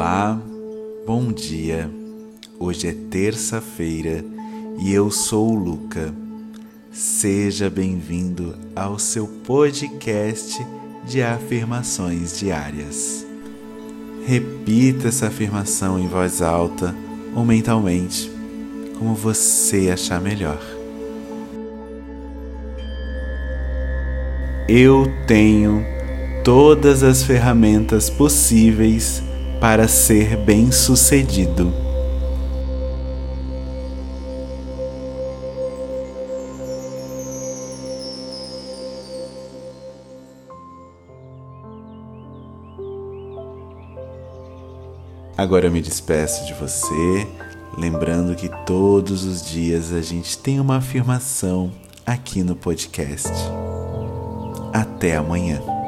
Olá, bom dia. Hoje é terça-feira e eu sou o Luca. Seja bem-vindo ao seu podcast de afirmações diárias. Repita essa afirmação em voz alta ou mentalmente, como você achar melhor. Eu tenho todas as ferramentas possíveis para ser bem-sucedido. Agora eu me despeço de você, lembrando que todos os dias a gente tem uma afirmação aqui no podcast. Até amanhã.